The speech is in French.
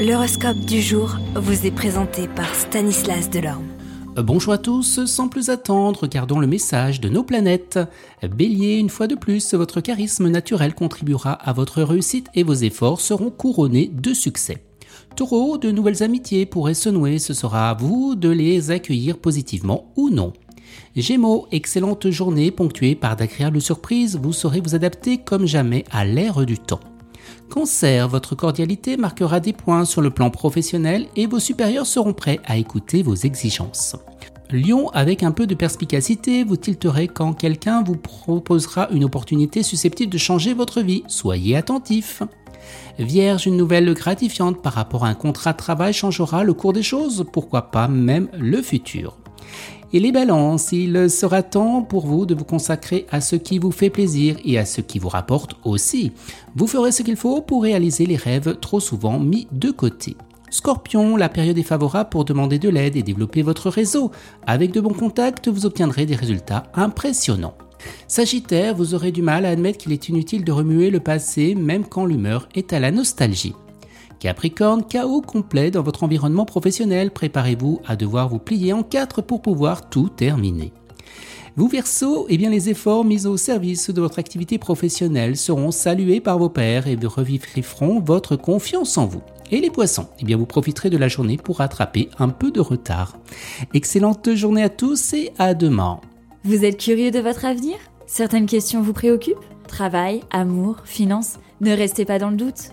L'horoscope du jour vous est présenté par Stanislas Delorme. Bonjour à tous, sans plus attendre, regardons le message de nos planètes. Bélier, une fois de plus, votre charisme naturel contribuera à votre réussite et vos efforts seront couronnés de succès. Taureau, de nouvelles amitiés pourraient se nouer, ce sera à vous de les accueillir positivement ou non. Gémeaux, excellente journée ponctuée par d'agréables surprises, vous saurez vous adapter comme jamais à l'ère du temps. Cancer, votre cordialité marquera des points sur le plan professionnel et vos supérieurs seront prêts à écouter vos exigences. Lion, avec un peu de perspicacité, vous tilterez quand quelqu'un vous proposera une opportunité susceptible de changer votre vie. Soyez attentif. Vierge, une nouvelle gratifiante par rapport à un contrat de travail changera le cours des choses, pourquoi pas même le futur? Et les balances, il sera temps pour vous de vous consacrer à ce qui vous fait plaisir et à ce qui vous rapporte aussi. Vous ferez ce qu'il faut pour réaliser les rêves trop souvent mis de côté. Scorpion, la période est favorable pour demander de l'aide et développer votre réseau. Avec de bons contacts, vous obtiendrez des résultats impressionnants. Sagittaire, vous aurez du mal à admettre qu'il est inutile de remuer le passé même quand l'humeur est à la nostalgie. Capricorne, chaos complet dans votre environnement professionnel, préparez-vous à devoir vous plier en quatre pour pouvoir tout terminer. Vous Verseau, eh bien les efforts mis au service de votre activité professionnelle seront salués par vos pairs et revivront votre confiance en vous. Et les poissons, eh bien vous profiterez de la journée pour rattraper un peu de retard. Excellente journée à tous et à demain. Vous êtes curieux de votre avenir? Certaines questions vous préoccupent? Travail, amour, finances? Ne restez pas dans le doute.